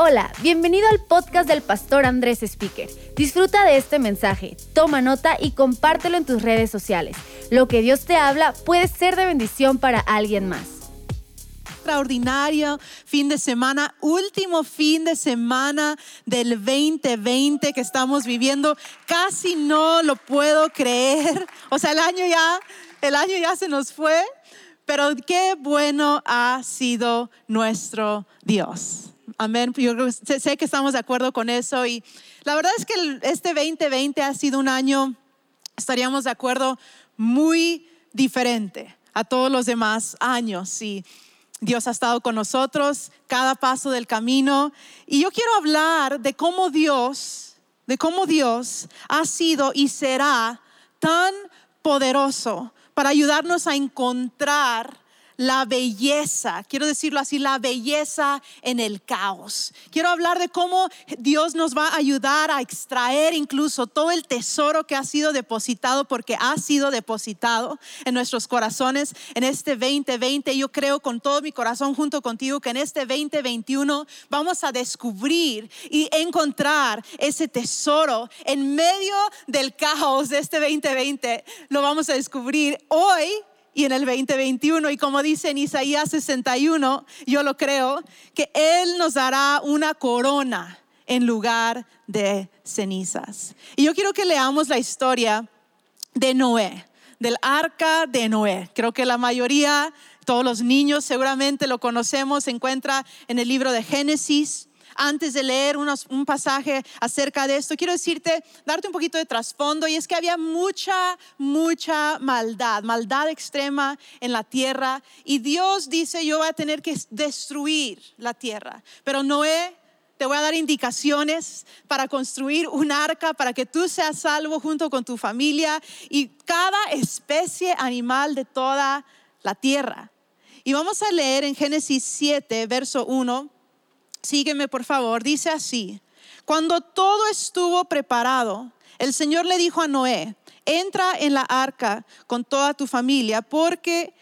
Hola, bienvenido al podcast del pastor Andrés Speaker. Disfruta de este mensaje, toma nota y compártelo en tus redes sociales. Lo que Dios te habla puede ser de bendición para alguien más. Extraordinario fin de semana, último fin de semana del 2020 que estamos viviendo. Casi no lo puedo creer. O sea, el año ya, el año ya se nos fue, pero qué bueno ha sido nuestro Dios. Amén. Yo sé, que estamos de acuerdo con eso. Y la verdad es que este 2020 ha sido un año, estaríamos de acuerdo, muy diferente a todos los demás años. Y Dios ha estado con nosotros cada paso del camino. Y yo quiero hablar de cómo Dios, de cómo Dios ha sido y será tan poderoso para ayudarnos a encontrar la belleza, quiero decirlo así, la belleza en el caos. Quiero hablar de cómo Dios nos va a ayudar a extraer incluso todo el tesoro que ha sido depositado, porque ha sido depositado en nuestros corazones en este 2020. Yo creo con todo mi corazón junto contigo que en este 2021 vamos a descubrir y encontrar ese tesoro en medio del caos de este 2020. Lo vamos a descubrir hoy y en el 2021. Y como dice en Isaías 61, yo lo creo, que Él nos dará una corona en lugar de cenizas. Y yo quiero que leamos la historia de Noé, del arca de Noé. Creo que la mayoría, todos los niños seguramente lo conocemos, se encuentra en el libro de Génesis antes de leer un pasaje acerca de esto, quiero decirte, darte un poquito de trasfondo, y es que había mucha, mucha maldad, maldad extrema en la tierra, y Dios dice, yo voy a tener que destruir la tierra, pero Noé te voy a dar indicaciones para construir un arca para que tú seas salvo junto con tu familia y cada especie animal de toda la tierra. Y vamos a leer en Génesis 7, verso 1 sígueme por favor, dice así, cuando todo estuvo preparado, el Señor le dijo a Noé, entra en la arca con toda tu familia, porque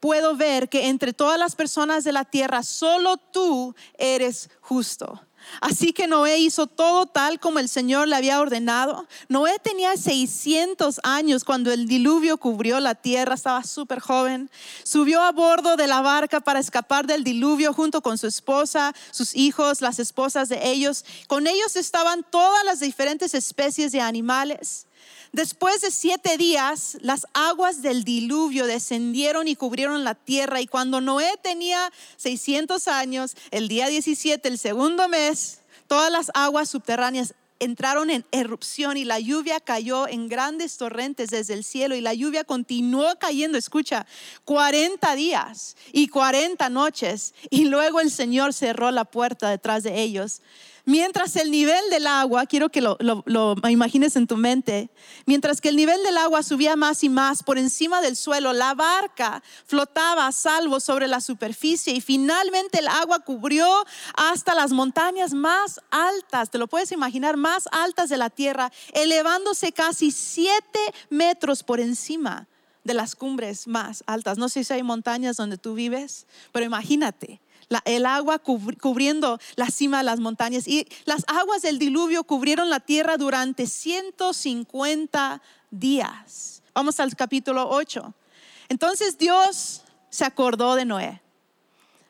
puedo ver que entre todas las personas de la tierra, solo tú eres justo. Así que Noé hizo todo tal como el Señor le había ordenado. Noé tenía 600 años cuando el diluvio cubrió la tierra, estaba súper joven. Subió a bordo de la barca para escapar del diluvio junto con su esposa, sus hijos, las esposas de ellos. Con ellos estaban todas las diferentes especies de animales. Después de siete días, las aguas del diluvio descendieron y cubrieron la tierra. Y cuando Noé tenía 600 años, el día 17, el segundo mes, todas las aguas subterráneas entraron en erupción y la lluvia cayó en grandes torrentes desde el cielo y la lluvia continuó cayendo, escucha, 40 días y 40 noches y luego el Señor cerró la puerta detrás de ellos Mientras el nivel del agua, quiero que lo, imagines en tu mente, mientras que el nivel del agua subía más y más por encima del suelo, la barca flotaba a salvo sobre la superficie y finalmente el agua cubrió hasta las montañas más altas, te lo puedes imaginar, más altas de la tierra, elevándose casi siete metros por encima de las cumbres más altas. No sé si hay montañas donde tú vives, pero imagínate el agua cubriendo la cima de las montañas. Y las aguas del diluvio cubrieron la tierra durante 150 días. Vamos al capítulo 8. Entonces Dios se acordó de Noé.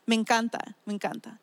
Me encanta, me encanta.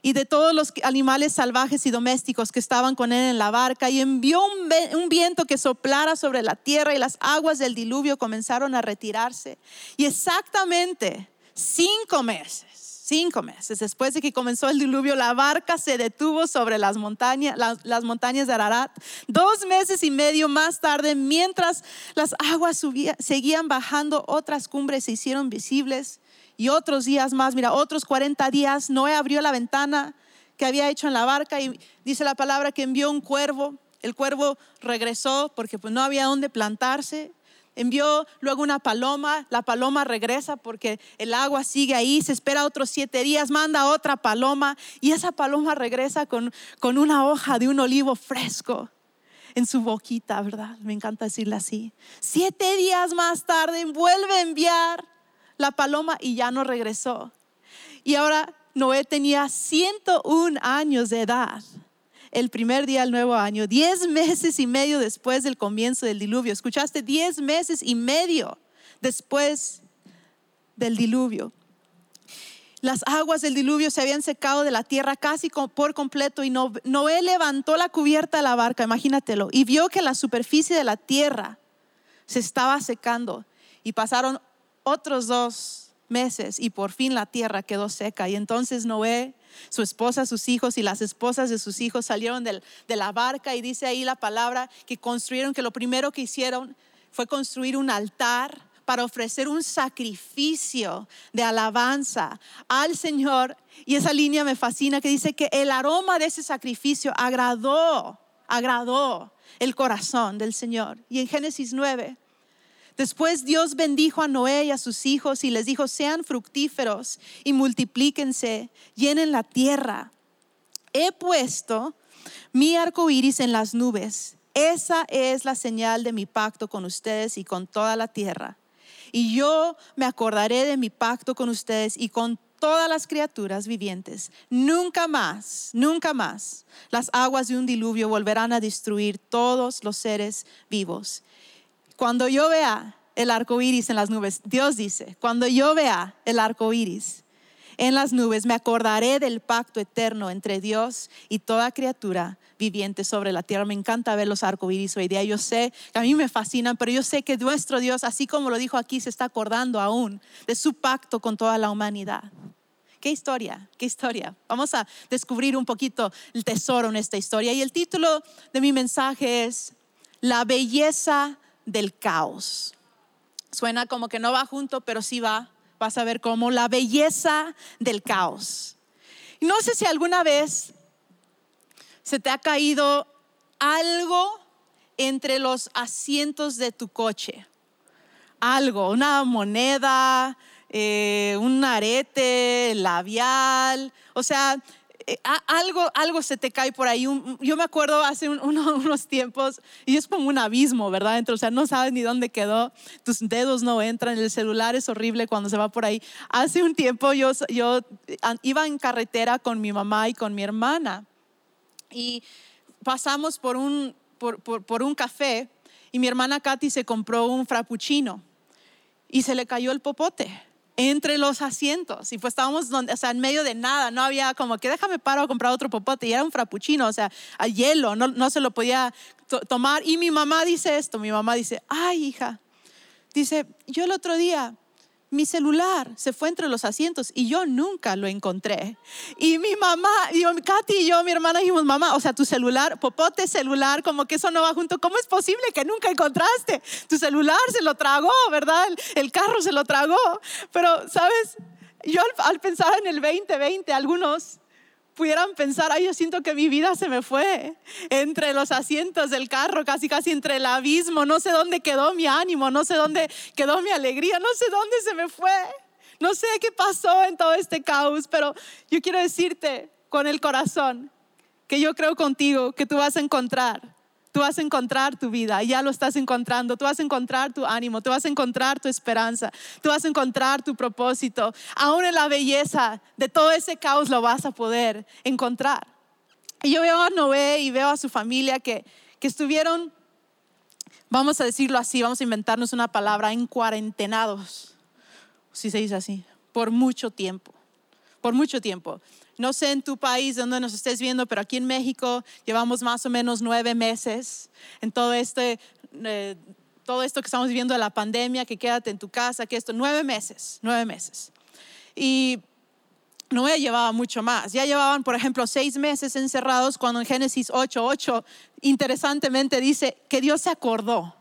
Y de todos los animales salvajes y domésticos que estaban con él en la barca y envió un, un viento que soplara sobre la tierra y las aguas del diluvio comenzaron a retirarse. Y exactamente cinco meses Cinco meses después de que comenzó el diluvio, la barca se detuvo sobre las montañas, las, montañas de Ararat. Dos meses y medio más tarde, mientras las aguas seguían bajando, otras cumbres se hicieron visibles. Y otros días más, mira, otros 40 días, Noé abrió la ventana que había hecho en la barca y dice la palabra que envió un cuervo. El cuervo regresó porque pues no había dónde plantarse envió luego una paloma, la paloma regresa porque el agua sigue ahí, se espera otros siete días, manda otra paloma y esa paloma regresa con, con una hoja de un olivo fresco en su boquita, ¿verdad? Me encanta decirle así. Siete días más tarde vuelve a enviar la paloma y ya no regresó. Y ahora Noé tenía 101 años de edad. El primer día del nuevo año, 10 meses y medio después del comienzo del diluvio. ¿Escuchaste? 10 meses y medio después del diluvio. Las aguas del diluvio se habían secado de la tierra casi por completo y Noé levantó la cubierta de la barca, imagínatelo, y vio que la superficie de la tierra se estaba secando y pasaron otros dos meses y por fin la tierra quedó seca. Y entonces Noé, su esposa, sus hijos y las esposas de sus hijos salieron de la barca y dice ahí la palabra que construyeron, que lo primero que hicieron fue construir un altar para ofrecer un sacrificio de alabanza al Señor. Y esa línea me fascina que dice que el aroma de ese sacrificio agradó, agradó el corazón del Señor. Y en Génesis 9 Después Dios bendijo a Noé y a sus hijos y les dijo, sean fructíferos y multiplíquense, llenen la tierra. He puesto mi arco iris en las nubes. Esa es la señal de mi pacto con ustedes y con toda la tierra. Y yo me acordaré de mi pacto con ustedes y con todas las criaturas vivientes. Nunca más, nunca más las aguas de un diluvio volverán a destruir todos los seres vivos. Cuando yo vea el arco iris en las nubes, Dios dice, cuando yo vea el arco iris en las nubes, me acordaré del pacto eterno entre Dios y toda criatura viviente sobre la tierra. Me encanta ver los arcoíris hoy día. Yo sé que a mí me fascinan, pero yo sé que nuestro Dios, así como lo dijo aquí, se está acordando aún de su pacto con toda la humanidad. Qué historia, qué historia. Vamos a descubrir un poquito el tesoro en esta historia. Y el título de mi mensaje es La belleza del caos. Suena como que no va junto, pero sí va. Vas a ver cómo la belleza del caos. No sé si alguna vez se te ha caído algo entre los asientos de tu coche. Algo, una moneda, eh, un arete, labial. O sea, eh, algo, algo se te cae por ahí. yo me acuerdo hace unos tiempos, y es como un abismo, ¿verdad? o sea, no sabes ni dónde quedó, tus dedos no entran, el celular es horrible cuando se va por ahí. Hace un tiempo yo, yo iba en carretera con mi mamá y con mi hermana, y pasamos por un, por, por un café, y mi hermana Katy se compró un frappuccino, y se le cayó el popote entre los asientos. Y pues estábamos donde, o sea, en medio de nada, no había como que déjame paro a comprar otro popote. Y era un frappuccino, o sea, a hielo, no, no se lo podía tomar. Y mi mamá dice esto, mi mamá dice, ay hija, dice, yo el otro día mi celular se fue entre los asientos y yo nunca lo encontré. Y mi mamá, y Katy y yo, mi hermana, dijimos, mamá, o sea, tu celular, popote celular, como que eso no va junto. ¿Cómo es posible que nunca encontraste? Tu celular se lo tragó, ¿verdad? El, carro se lo tragó. Pero, ¿sabes? Yo al pensar en el 2020, algunos pudieran pensar, ay, yo siento que mi vida se me fue entre los asientos del carro, casi casi entre el abismo, no sé dónde quedó mi ánimo, no sé dónde quedó mi alegría, no sé dónde se me fue, no sé qué pasó en todo este caos, pero yo quiero decirte con el corazón que yo creo contigo que tú vas a encontrar tú vas a encontrar tu vida, ya lo estás encontrando, tú vas a encontrar tu ánimo, tú vas a encontrar tu esperanza, tú vas a encontrar tu propósito. Aún en la belleza de todo ese caos lo vas a poder encontrar. Y yo veo a Noé y veo a su familia que, que estuvieron, vamos a decirlo así, vamos a inventarnos una palabra, en cuarentenados, si se dice así, por mucho tiempo, por mucho tiempo. No sé en tu país donde nos estés viendo, pero aquí en México llevamos más o menos nueve meses en todo este, eh, todo esto que estamos viviendo de la pandemia, que quédate en tu casa, que esto, nueve meses, nueve meses. Y Noé llevaba mucho más. Ya llevaban, por ejemplo, seis meses encerrados cuando en Génesis 8:8, interesantemente dice que Dios se acordó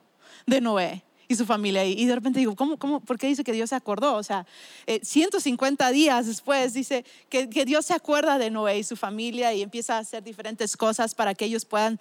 de Noé y su familia. Y de repente digo, ¿cómo, cómo, ¿por qué dice que Dios se acordó? O sea, 150 eh, días después dice que, que, Dios se acuerda de Noé y su familia y empieza a hacer diferentes cosas para que ellos puedan,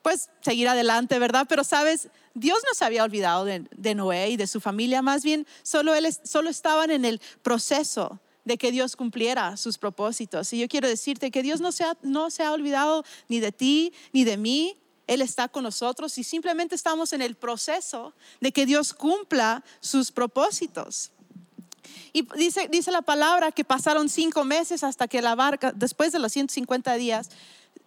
pues, seguir adelante, ¿verdad? Pero sabes, Dios no se había olvidado de, de Noé y de su familia, más bien solo, él, solo estaban en el proceso de que Dios cumpliera sus propósitos. Y yo quiero decirte que Dios no se no se ha olvidado ni de ti, ni de mí, él está con nosotros y simplemente estamos en el proceso de que Dios cumpla sus propósitos. Y dice, dice la palabra que pasaron cinco meses hasta que la barca, después de los 150 días,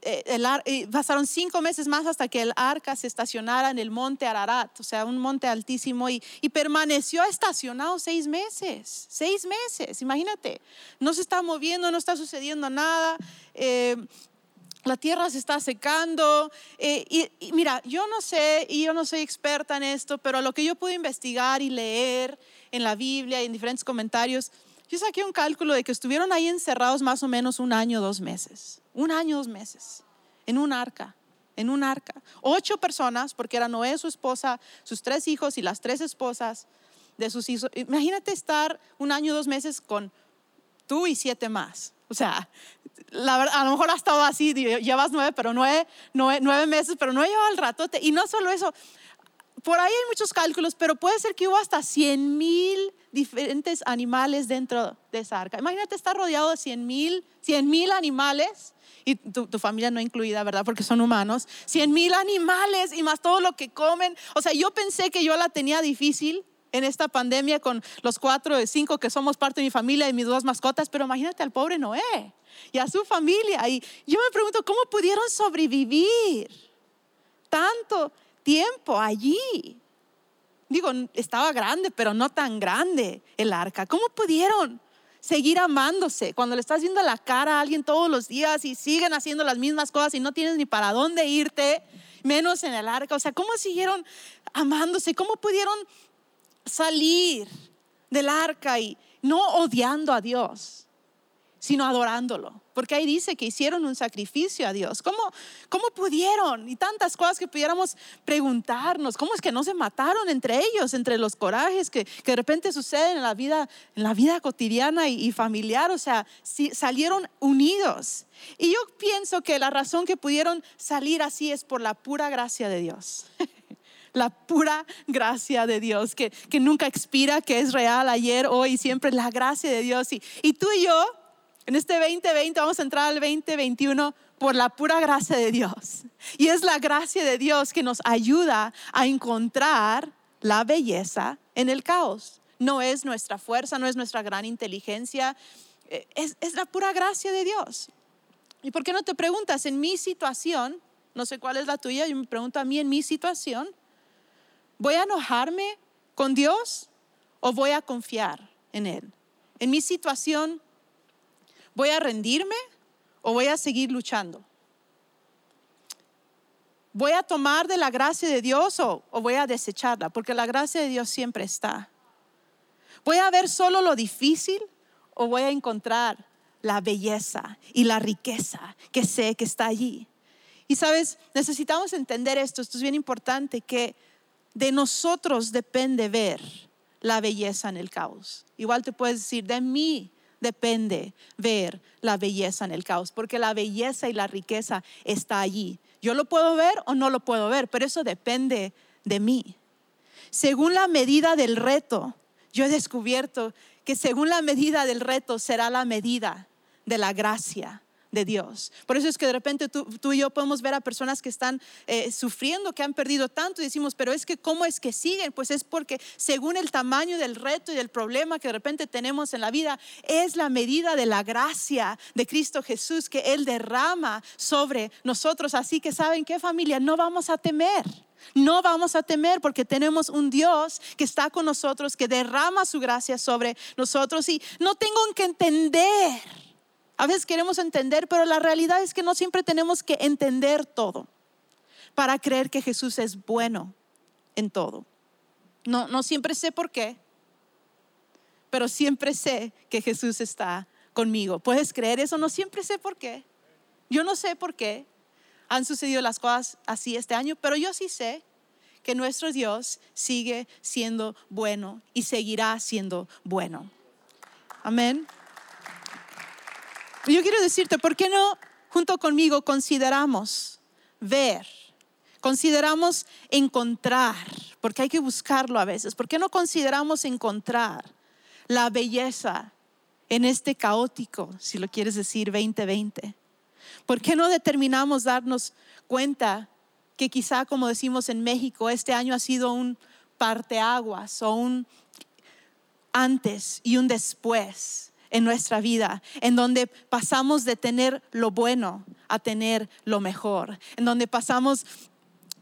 eh, eh, pasaron cinco meses más hasta que el arca se estacionara en el monte Ararat, o sea, un monte altísimo, y, permaneció estacionado seis meses, seis meses, imagínate, no se está moviendo, no está sucediendo nada. Eh, la tierra se está secando. y, y, mira, yo no sé, y yo no soy experta en esto, pero lo que yo pude investigar y leer en la Biblia y en diferentes comentarios, yo saqué un cálculo de que estuvieron ahí encerrados más o menos un año, dos meses. Un año, dos meses. En un arca. En un arca. Ocho personas, porque era Noé, su esposa, sus tres hijos y las tres esposas de sus hijos. Imagínate estar un año, dos meses con tú y siete más. O sea, a lo mejor ha estado así, llevas nueve, pero nueve, nueve, meses, pero no lleva el ratote. Y no solo eso, por ahí hay muchos cálculos, pero puede ser que hubo hasta 100 mil diferentes animales dentro de esa arca. Imagínate estar rodeado de 100 mil, 100 mil animales y tu, familia no incluida, ¿verdad? Porque son humanos. 100 mil animales y más todo lo que comen. O sea, yo pensé que yo la tenía difícil en esta pandemia con los cuatro de cinco que somos parte de mi familia y mis dos mascotas, pero imagínate al pobre Noé y a su familia. Y yo me pregunto, ¿cómo pudieron sobrevivir tanto tiempo allí. Digo, estaba grande, pero no tan grande el arca. ¿Cómo pudieron seguir amándose cuando le estás viendo la cara a alguien todos los días y siguen haciendo las mismas cosas y no tienes ni para dónde irte, menos en el arca? O sea, ¿cómo siguieron amándose? ¿Cómo pudieron salir del arca y no odiando a Dios? sino adorándolo. Porque ahí dice que hicieron un sacrificio a Dios. ¿Cómo, ¿Cómo pudieron? Y tantas cosas que pudiéramos preguntarnos. ¿Cómo es que no se mataron entre ellos, entre los corajes que, que de repente suceden en la vida, en la vida cotidiana y, familiar? O sea, si, salieron unidos. Y yo pienso que la razón que pudieron salir así es por la pura gracia de Dios. la pura gracia de Dios, que, que, nunca expira, que es real ayer, hoy y siempre, la gracia de Dios. Y, y tú y yo en este 2020 vamos a entrar al 2021 por la pura gracia de Dios. Y es la gracia de Dios que nos ayuda a encontrar la belleza en el caos. No es nuestra fuerza, no es nuestra gran inteligencia, eh, es, es la pura gracia de Dios. ¿Y por qué no te preguntas en mi situación? No sé cuál es la tuya, yo me pregunto a mí en mi situación, ¿voy a enojarme con Dios o voy a confiar en Él? En mi situación, ¿Voy a rendirme o voy a seguir luchando? ¿Voy a tomar de la gracia de Dios o, voy a desecharla? Porque la gracia de Dios siempre está. ¿Voy a ver solo lo difícil o voy a encontrar la belleza y la riqueza que sé que está allí? Y sabes, necesitamos entender esto, esto es bien importante, que de nosotros depende ver la belleza en el caos. Igual te puedes decir, de mí depende ver la belleza en el caos, porque la belleza y la riqueza está allí. Yo lo puedo ver o no lo puedo ver, pero eso depende de mí. Según la medida del reto, yo he descubierto que según la medida del reto será la medida de la gracia Dios. Por eso es que de repente tú, y yo podemos ver a personas que están eh, sufriendo, que han perdido tanto y decimos, pero es que ¿cómo es que siguen? Pues es porque según el tamaño del reto y del problema que de repente tenemos en la vida, es la medida de la gracia de Cristo Jesús que Él derrama sobre nosotros. Así que saben qué familia, no vamos a temer. No vamos a temer porque tenemos un Dios que está con nosotros, que derrama su gracia sobre nosotros y no tengo que entender a veces queremos entender, pero la realidad es que no siempre tenemos que entender todo para creer que Jesús es bueno en todo. No, no siempre sé por qué, pero siempre sé que Jesús está conmigo. ¿Puedes creer eso? No siempre sé por qué. Yo no sé por qué han sucedido las cosas así este año, pero yo sí sé que nuestro Dios sigue siendo bueno y seguirá siendo bueno. Amén. Yo quiero decirte, ¿por qué no junto conmigo consideramos ver? Consideramos encontrar, porque hay que buscarlo a veces. ¿Por qué no consideramos encontrar la belleza en este caótico, si lo quieres decir, 2020? ¿Por qué no determinamos darnos cuenta que quizá, como decimos en México, este año ha sido un parteaguas o un antes y un después en nuestra vida, en donde pasamos de tener lo bueno a tener lo mejor, en donde pasamos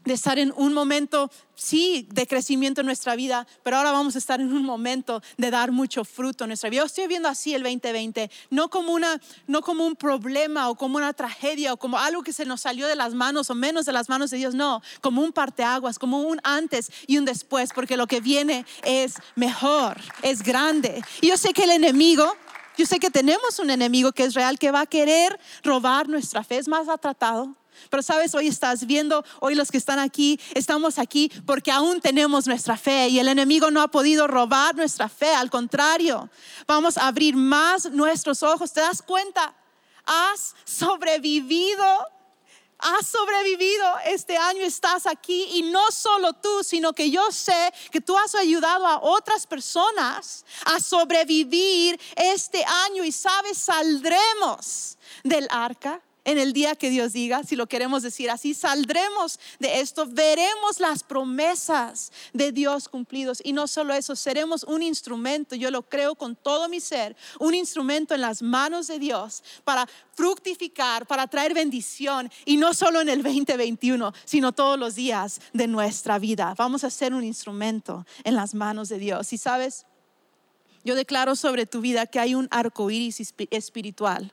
de estar en un momento, sí, de crecimiento en nuestra vida, pero ahora vamos a estar en un momento de dar mucho fruto en nuestra vida. Yo estoy viendo así el 2020, no como, una, no como un problema o como una tragedia o como algo que se nos salió de las manos o menos de las manos de Dios, no, como un parteaguas, como un antes y un después, porque lo que viene es mejor, es grande. Y yo sé que el enemigo yo sé que tenemos un enemigo que es real, que va a querer robar nuestra fe, es más tratado. Pero sabes, hoy estás viendo, hoy los que están aquí, estamos aquí porque aún tenemos nuestra fe y el enemigo no ha podido robar nuestra fe, al contrario, vamos a abrir más nuestros ojos. ¿Te das cuenta? Has sobrevivido has sobrevivido este año, estás aquí y no solo tú, sino que yo sé que tú has ayudado a otras personas a sobrevivir este año y sabes, saldremos del arca en el día que Dios diga, si lo queremos decir así, saldremos de esto, veremos las promesas de Dios cumplidos. Y no solo eso, seremos un instrumento, yo lo creo con todo mi ser, un instrumento en las manos de Dios para fructificar, para traer bendición. Y no solo en el 2021, sino todos los días de nuestra vida. Vamos a ser un instrumento en las manos de Dios. Y sabes, yo declaro sobre tu vida que hay un arco iris espiritual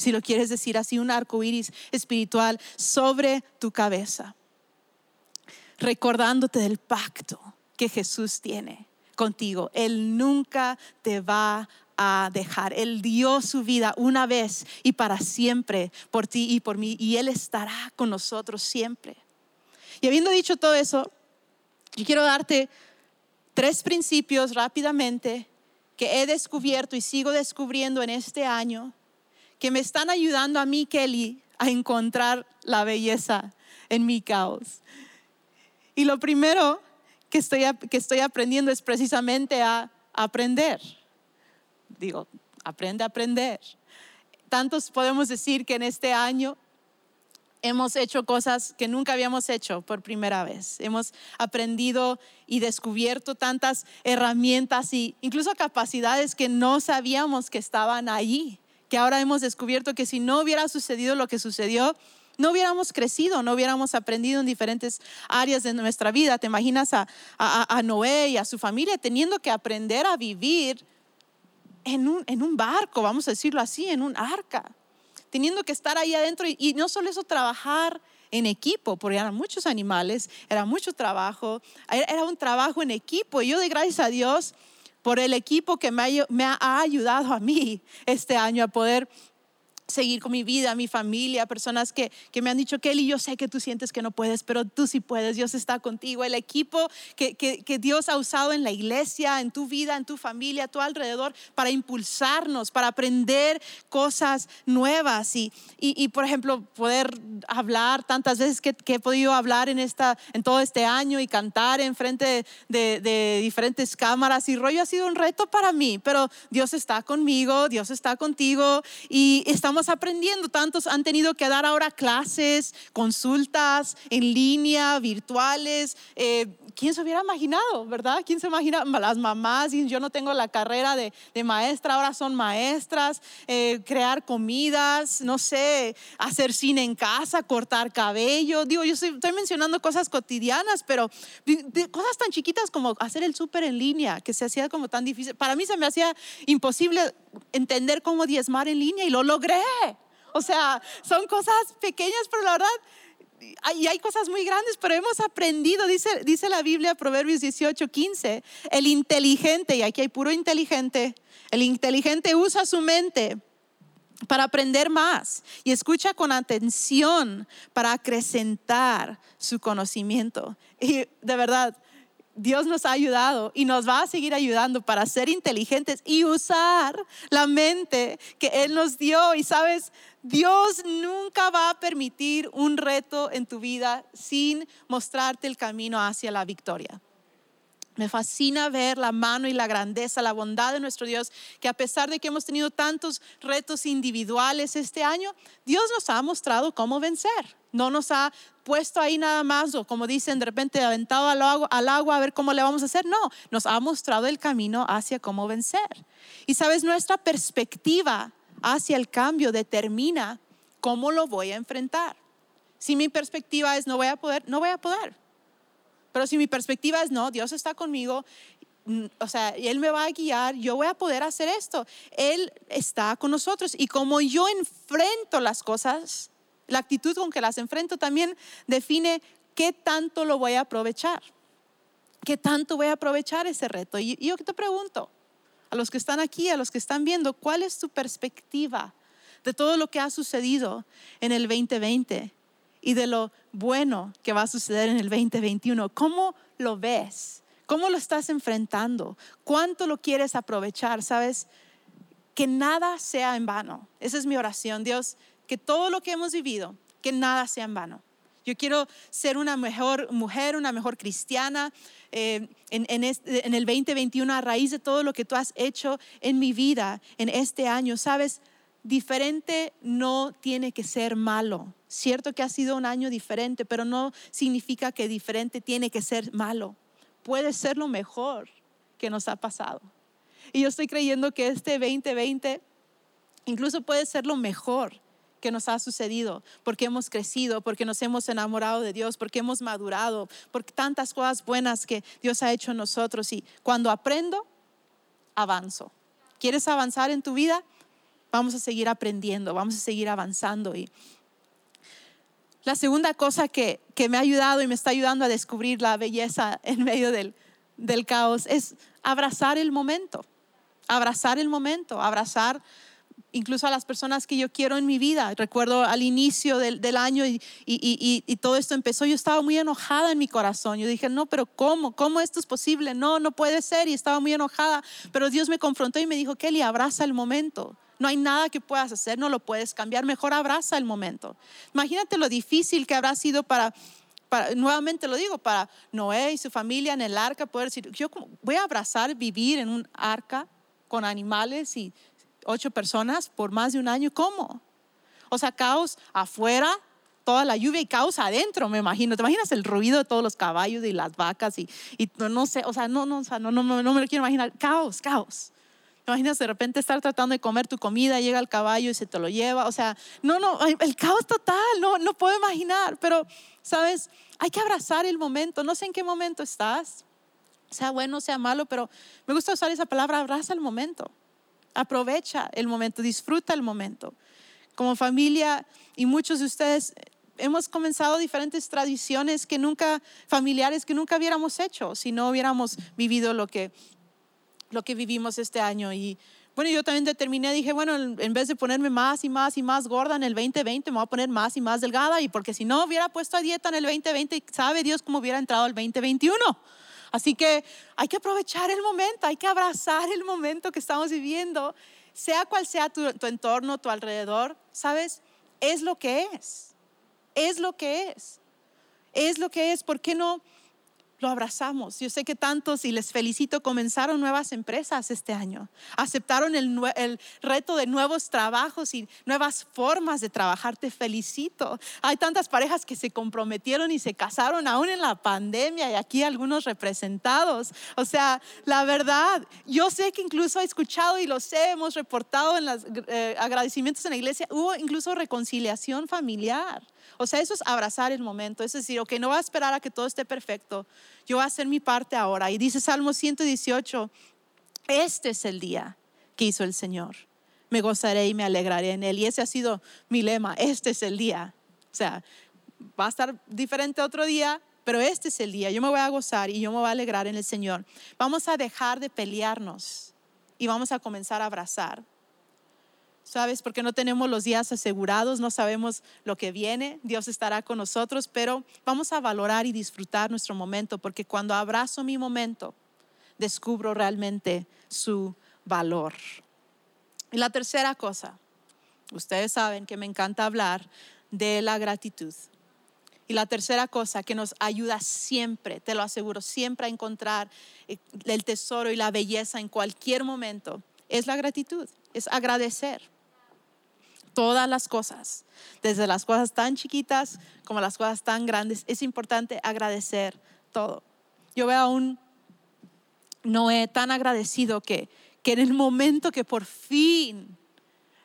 si lo quieres decir así, un arco iris espiritual sobre tu cabeza, recordándote del pacto que Jesús tiene contigo. Él nunca te va a dejar. Él dio su vida una vez y para siempre por ti y por mí, y Él estará con nosotros siempre. Y habiendo dicho todo eso, yo quiero darte tres principios rápidamente que he descubierto y sigo descubriendo en este año que me están ayudando a mí, Kelly, a encontrar la belleza en mi caos. Y lo primero que estoy, que estoy aprendiendo es precisamente a aprender. Digo, aprende a aprender. Tantos podemos decir que en este año hemos hecho cosas que nunca habíamos hecho por primera vez. Hemos aprendido y descubierto tantas herramientas e incluso capacidades que no sabíamos que estaban allí que ahora hemos descubierto que si no hubiera sucedido lo que sucedió, no hubiéramos crecido, no hubiéramos aprendido en diferentes áreas de nuestra vida. Te imaginas a, a, Noé y a su familia teniendo que aprender a vivir en un, en un, barco, vamos a decirlo así, en un arca, teniendo que estar ahí adentro y, y no solo eso, trabajar en equipo, porque eran muchos animales, era mucho trabajo, era un trabajo en equipo. Y yo de gracias a Dios por el equipo que me ha, ayudado a mí este año a poder seguir con mi vida, mi familia, personas que, que, me han dicho, Kelly, yo sé que tú sientes que no puedes, pero tú sí puedes, Dios está contigo. El equipo que, que, que, Dios ha usado en la iglesia, en tu vida, en tu familia, a tu alrededor, para impulsarnos, para aprender cosas nuevas y, y, por ejemplo, poder hablar tantas veces que, he podido hablar en, esta, en todo este año y cantar en frente de, de diferentes cámaras y rollo ha sido un reto para mí, pero Dios está conmigo, Dios está contigo y estamos aprendiendo. Tantos han tenido que dar ahora clases, consultas en línea, virtuales. Eh, ¿Quién se hubiera imaginado, verdad? ¿Quién se imagina? Las mamás, yo no tengo la carrera de, maestra, ahora son maestras, eh, crear comidas, no sé, hacer cine en casa, cortar cabello. Digo, yo estoy, mencionando cosas cotidianas, pero cosas tan chiquitas como hacer el súper en línea, que se hacía como tan difícil. Para mí se me hacía imposible entender cómo diezmar en línea y lo logré. O sea, son cosas pequeñas, pero la verdad, y hay cosas muy grandes, pero hemos aprendido, dice, dice la Biblia, Proverbios 18, 15, el inteligente, y aquí hay puro inteligente, el inteligente usa su mente para aprender más y escucha con atención para acrecentar su conocimiento. Y de verdad, Dios nos ha ayudado y nos va a seguir ayudando para ser inteligentes y usar la mente que Él nos dio. Y sabes, Dios nunca va a permitir un reto en tu vida sin mostrarte el camino hacia la victoria. Me fascina ver la mano y la grandeza, la bondad de nuestro Dios, que a pesar de que hemos tenido tantos retos individuales este año, Dios nos ha mostrado cómo vencer. No nos ha puesto ahí nada más o como dicen de repente aventado al agua, a ver cómo le vamos a hacer. No, nos ha mostrado el camino hacia cómo vencer. Y sabes, nuestra perspectiva hacia el cambio determina cómo lo voy a enfrentar. Si mi perspectiva es no voy a poder, no voy a poder. Pero si mi perspectiva es no, Dios está conmigo, mm, o sea, Él me va a guiar, yo voy a poder hacer esto. Él está con nosotros. Y como yo enfrento las cosas, la actitud con que las enfrento también define qué tanto lo voy a aprovechar. ¿Qué tanto voy a aprovechar ese reto? Y yo te pregunto, a los que están aquí, a los que están viendo, ¿cuál es tu perspectiva de todo lo que ha sucedido en el 2020 y de lo bueno que va a suceder en el 2021? ¿Cómo lo ves? ¿Cómo lo estás enfrentando? ¿Cuánto lo quieres aprovechar? ¿Sabes? Que nada sea en vano. Esa es mi oración. Dios, que todo lo que hemos vivido, que nada sea en vano. Yo quiero ser una mejor mujer, una mejor cristiana eh, en, en el 2021 a raíz de todo lo que tú has hecho en mi vida en este año. Sabes, diferente no tiene que ser malo. Cierto que ha sido un año diferente, pero no significa que diferente tiene que ser malo. Puede ser lo mejor que nos ha pasado. Y yo estoy creyendo que este 2020 incluso puede ser lo mejor que nos ha sucedido, porque hemos crecido, porque nos hemos enamorado de Dios, porque hemos madurado, por tantas cosas buenas que Dios ha hecho en nosotros. Y cuando aprendo, avanzo. ¿Quieres avanzar en tu vida? Vamos a seguir aprendiendo, vamos a seguir avanzando. Y la segunda cosa que, que me ha ayudado y me está ayudando a descubrir la belleza en medio del, del caos es abrazar el momento, abrazar el momento, abrazar incluso a las personas que yo quiero en mi vida. Recuerdo al inicio del, año y, todo esto empezó, yo estaba muy enojada en mi corazón. Yo dije, no, pero ¿cómo? ¿Cómo esto es posible? No, no puede ser. Y estaba muy enojada. Pero Dios me confrontó y me dijo, Kelly, abraza el momento. No hay nada que puedas hacer, no lo puedes cambiar. Mejor abraza el momento. Imagínate lo difícil que habrá sido para... Para, nuevamente lo digo, para Noé y su familia en el arca, poder decir, yo voy a abrazar vivir en un arca con animales y ocho personas por más de un año. ¿Cómo? O sea, caos afuera, toda la lluvia y caos adentro, me imagino. ¿Te imaginas el ruido de todos los caballos y las vacas? Y, y no sé, o sea, no, no, o sea, no, no, no me lo quiero imaginar. Caos, caos. ¿Te imaginas de repente estar tratando de comer tu comida, llega el caballo y se te lo lleva? O sea, no, no, el caos total, no, no puedo imaginar. Pero, ¿sabes? Hay que abrazar el momento. No sé en qué momento estás, sea bueno, sea malo, pero me gusta usar esa palabra, abraza el momento. Aprovecha el momento, disfruta el momento. Como familia y muchos de ustedes hemos comenzado diferentes tradiciones que nunca, familiares que nunca hubiéramos hecho si no hubiéramos vivido lo que, lo que vivimos este año. Y bueno, yo también determiné, dije, bueno, en vez de ponerme más y más y más gorda en el 2020, me voy a poner más y más delgada. Y porque si no hubiera puesto a dieta en el 2020, sabe Dios cómo hubiera entrado el 2021. Así que hay que aprovechar el momento, hay que abrazar el momento que estamos viviendo, sea cual sea tu, entorno, tu alrededor, ¿sabes? Es lo que es, es lo que es, es lo que es. ¿Por qué no? Lo abrazamos. Yo sé que tantos, y les felicito, comenzaron nuevas empresas este año. Aceptaron el, el, reto de nuevos trabajos y nuevas formas de trabajar. Te felicito. Hay tantas parejas que se comprometieron y se casaron aún en la pandemia y aquí algunos representados. O sea, la verdad, yo sé que incluso he escuchado y lo sé, hemos reportado en los eh, agradecimientos en la iglesia, hubo incluso reconciliación familiar. O sea, eso es abrazar el momento, es decir, ok, no va a esperar a que todo esté perfecto, yo voy a hacer mi parte ahora. Y dice Salmo 118, este es el día que hizo el Señor. Me gozaré y me alegraré en él. Y ese ha sido mi lema, este es el día. O sea, va a estar diferente otro día, pero este es el día. Yo me voy a gozar y yo me voy a alegrar en el Señor. Vamos a dejar de pelearnos y vamos a comenzar a abrazar. ¿Sabes? Porque no tenemos los días asegurados, no sabemos lo que viene, Dios estará con nosotros, pero vamos a valorar y disfrutar nuestro momento, porque cuando abrazo mi momento, descubro realmente su valor. Y la tercera cosa, ustedes saben que me encanta hablar de la gratitud. Y la tercera cosa que nos ayuda siempre, te lo aseguro, siempre a encontrar eh, el tesoro y la belleza en cualquier momento, es la gratitud, es agradecer. Todas las cosas, desde las cosas tan chiquitas como las cosas tan grandes. Es importante agradecer todo. Yo veo a un Noé tan agradecido que, que en el momento que por fin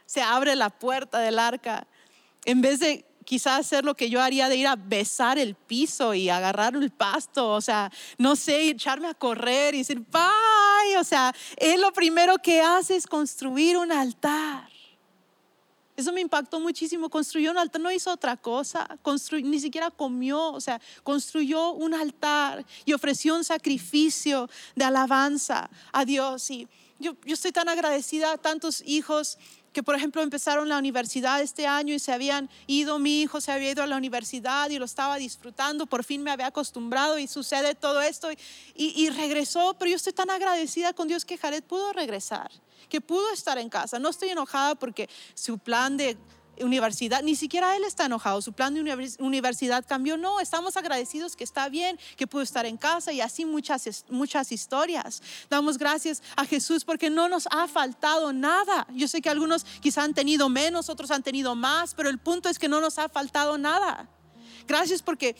se abre la puerta del arca, en vez de quizás hacer lo que yo haría de ir a besar el piso y agarrar el pasto, o sea, no sé, echarme a correr y decir, bye, o sea, él lo primero que hace es construir un altar. Eso me impactó muchísimo. Construyó un altar, no hizo otra cosa, ni siquiera comió, o sea, construyó un altar y ofreció un sacrificio de alabanza a Dios. Y yo, yo estoy tan agradecida a tantos hijos que por ejemplo empezaron la universidad este año y se habían ido, mi hijo se había ido a la universidad y lo estaba disfrutando, por fin me había acostumbrado y sucede todo esto y, y regresó, pero yo estoy tan agradecida con Dios que Jared pudo regresar, que pudo estar en casa. No estoy enojada porque su plan de universidad, ni siquiera él está enojado, su plan de universidad cambió, no, estamos agradecidos que está bien, que pudo estar en casa y así muchas, muchas historias. Damos gracias a Jesús porque no nos ha faltado nada. Yo sé que algunos quizá han tenido menos, otros han tenido más, pero el punto es que no nos ha faltado nada. Gracias porque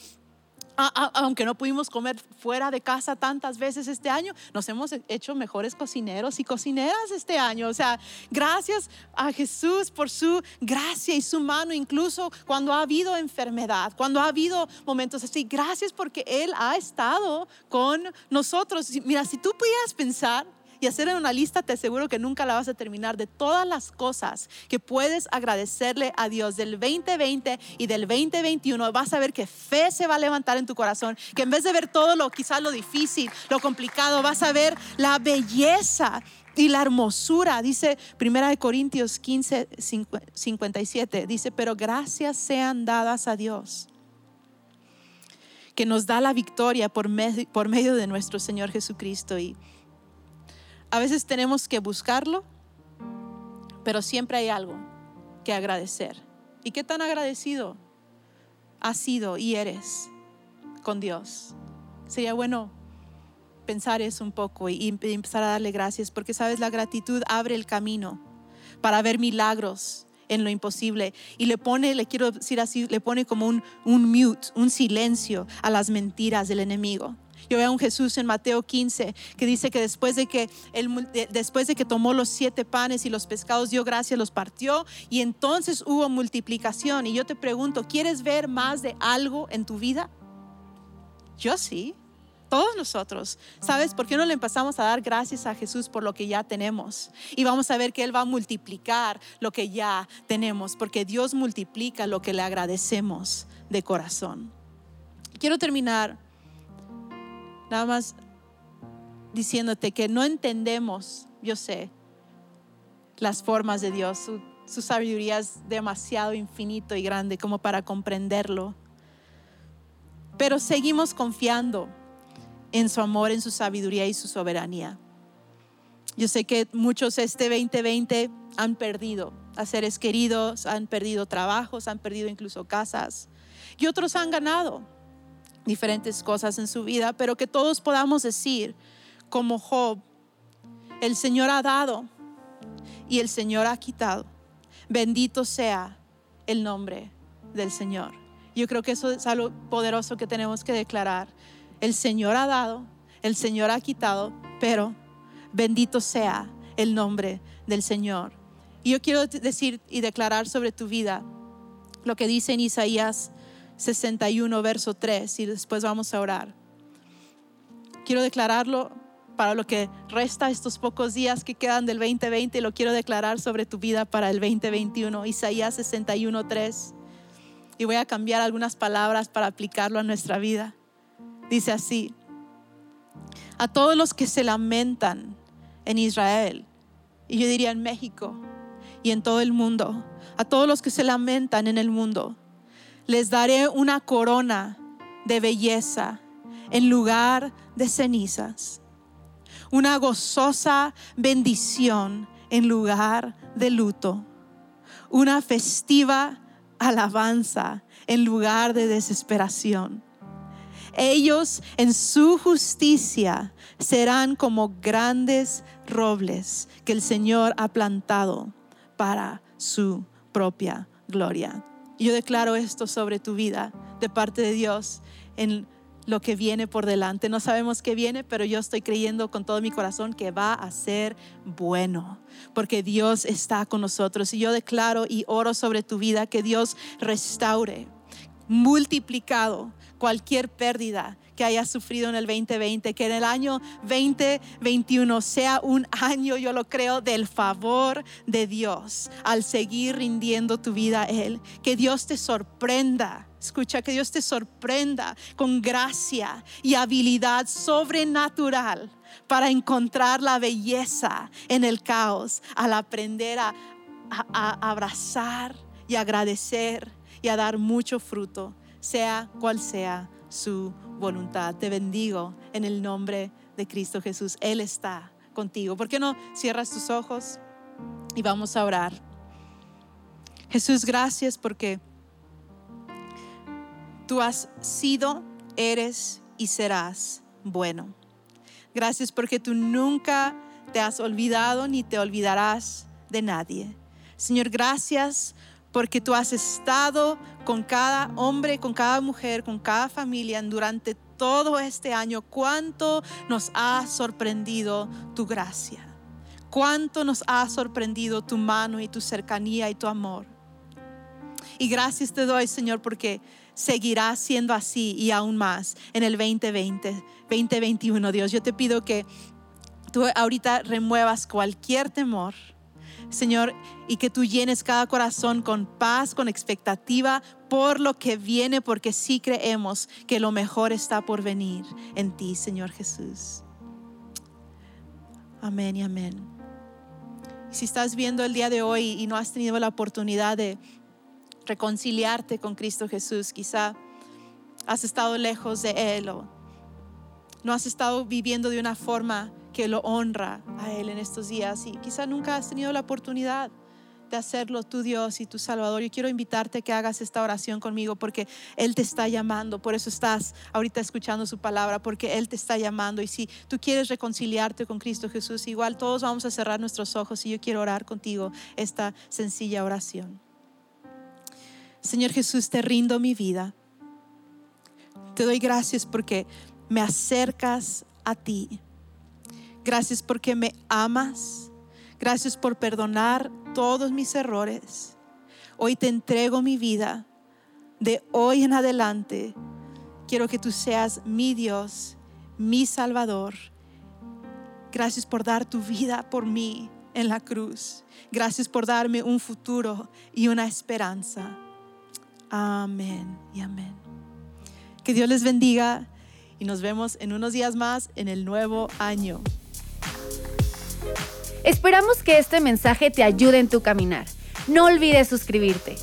aunque no pudimos comer fuera de casa tantas veces este año, nos hemos hecho mejores cocineros y cocineras este año. O sea, gracias a Jesús por su gracia y su mano, incluso cuando ha habido enfermedad, cuando ha habido momentos así. Gracias porque Él ha estado con nosotros. Mira, si tú pudieras pensar y hacer una lista, te aseguro que nunca la vas a terminar de todas las cosas que puedes agradecerle a Dios del 2020 y del 2021. Vas a ver que fe se va a levantar en tu corazón, que en vez de ver todo lo quizás lo difícil, lo complicado, vas a ver la belleza y la hermosura. Dice Primera de Corintios 15, 57, dice, pero gracias sean dadas a Dios que nos da la victoria por, por medio de nuestro Señor Jesucristo. Y a veces tenemos que buscarlo, pero siempre hay algo que agradecer. ¿Y qué tan agradecido has sido y eres con Dios? Sería bueno pensar eso un poco y empezar a darle gracias, porque sabes, la gratitud abre el camino para ver milagros en lo imposible y le pone, le quiero decir así, le pone como un, un mute, un silencio a las mentiras del enemigo. Yo veo a un Jesús en Mateo 15 que dice que después de que, después de que tomó los siete panes y los pescados, dio gracias, los partió y entonces hubo multiplicación. Y yo te pregunto, ¿quieres ver más de algo en tu vida? Yo sí. Todos nosotros. ¿Sabes por qué no le empezamos a dar gracias a Jesús por lo que ya tenemos? Y vamos a ver que Él va a multiplicar lo que ya tenemos, porque Dios multiplica lo que le agradecemos de corazón. Quiero terminar Nada más diciéndote que no entendemos, yo sé, las formas de Dios. Su, sabiduría es demasiado infinito y grande como para comprenderlo. Pero seguimos confiando en su amor, en su sabiduría y su soberanía. Yo sé que muchos este 2020 han perdido a seres queridos, han perdido trabajos, han perdido incluso casas y otros han ganado diferentes cosas en su vida, pero que todos podamos decir, como Job, el Señor ha dado y el Señor ha quitado. Bendito sea el nombre del Señor. Yo creo que eso es algo poderoso que tenemos que declarar. El Señor ha dado, el Señor ha quitado, pero bendito sea el nombre del Señor. Y yo quiero decir y declarar sobre tu vida lo que dice en Isaías 61, verso 3, y después vamos a orar. Quiero declararlo para lo que resta estos pocos días que quedan del 2020, lo quiero declarar sobre tu vida para el 2021, Isaías 61, 3. Y voy a cambiar algunas palabras para aplicarlo a nuestra vida. Dice así, a todos los que se lamentan en Israel, y yo diría en México y en todo el mundo, a todos los que se lamentan en el mundo, les daré una corona de belleza en lugar de cenizas, una gozosa bendición en lugar de luto, una festiva alabanza en lugar de desesperación. Ellos en su justicia serán como grandes robles que el Señor ha plantado para su propia gloria. Y yo declaro esto sobre tu vida de parte de Dios en lo que viene por delante. No sabemos qué viene, pero yo estoy creyendo con todo mi corazón que va a ser bueno, porque Dios está con nosotros. Y yo declaro y oro sobre tu vida que Dios restaure, multiplicado cualquier pérdida que hayas sufrido en el 2020, que en el año 2021 sea un año, yo lo creo, del favor de Dios al seguir rindiendo tu vida a Él. Que Dios te sorprenda. Escucha, que Dios te sorprenda con gracia y habilidad sobrenatural para encontrar la belleza en el caos, al aprender a, a abrazar y agradecer y a dar mucho fruto, sea cual sea su voluntad. Te bendigo en el nombre de Cristo Jesús. Él está contigo. ¿Por qué no cierras tus ojos y vamos a orar? Jesús, gracias porque tú has sido, eres y serás bueno. Gracias porque tú nunca te has olvidado ni te olvidarás de nadie. Señor, gracias porque tú has estado con cada hombre, con cada mujer, con cada familia durante todo este año. Cuánto nos ha sorprendido tu gracia. Cuánto nos ha sorprendido tu mano y tu cercanía y tu amor. Y gracias te doy, Señor, porque seguirá siendo así y aún más en el 2020, 2021, Dios. Yo te pido que tú ahorita remuevas cualquier temor Señor, y que tú llenes cada corazón con paz, con expectativa por lo que viene, porque sí creemos que lo mejor está por venir en ti, Señor Jesús. Amén y amén. Si estás viendo el día de hoy y no has tenido la oportunidad de reconciliarte con Cristo Jesús, quizá has estado lejos de Él o no has estado viviendo de una forma que lo honra a Él en estos días y quizá nunca has tenido la oportunidad de hacerlo tu Dios y tu Salvador. Yo quiero invitarte a que hagas esta oración conmigo porque Él te está llamando, por eso estás ahorita escuchando su palabra, porque Él te está llamando y si tú quieres reconciliarte con Cristo Jesús, igual todos vamos a cerrar nuestros ojos y yo quiero orar contigo esta sencilla oración. Señor Jesús, te rindo mi vida. Te doy gracias porque me acercas a ti. Gracias porque me amas. Gracias por perdonar todos mis errores. Hoy te entrego mi vida. De hoy en adelante, quiero que tú seas mi Dios, mi Salvador. Gracias por dar tu vida por mí en la cruz. Gracias por darme un futuro y una esperanza. Amén y amén. Que Dios les bendiga y nos vemos en unos días más en el nuevo año. Esperamos que este mensaje te ayude en tu caminar. No olvides suscribirte.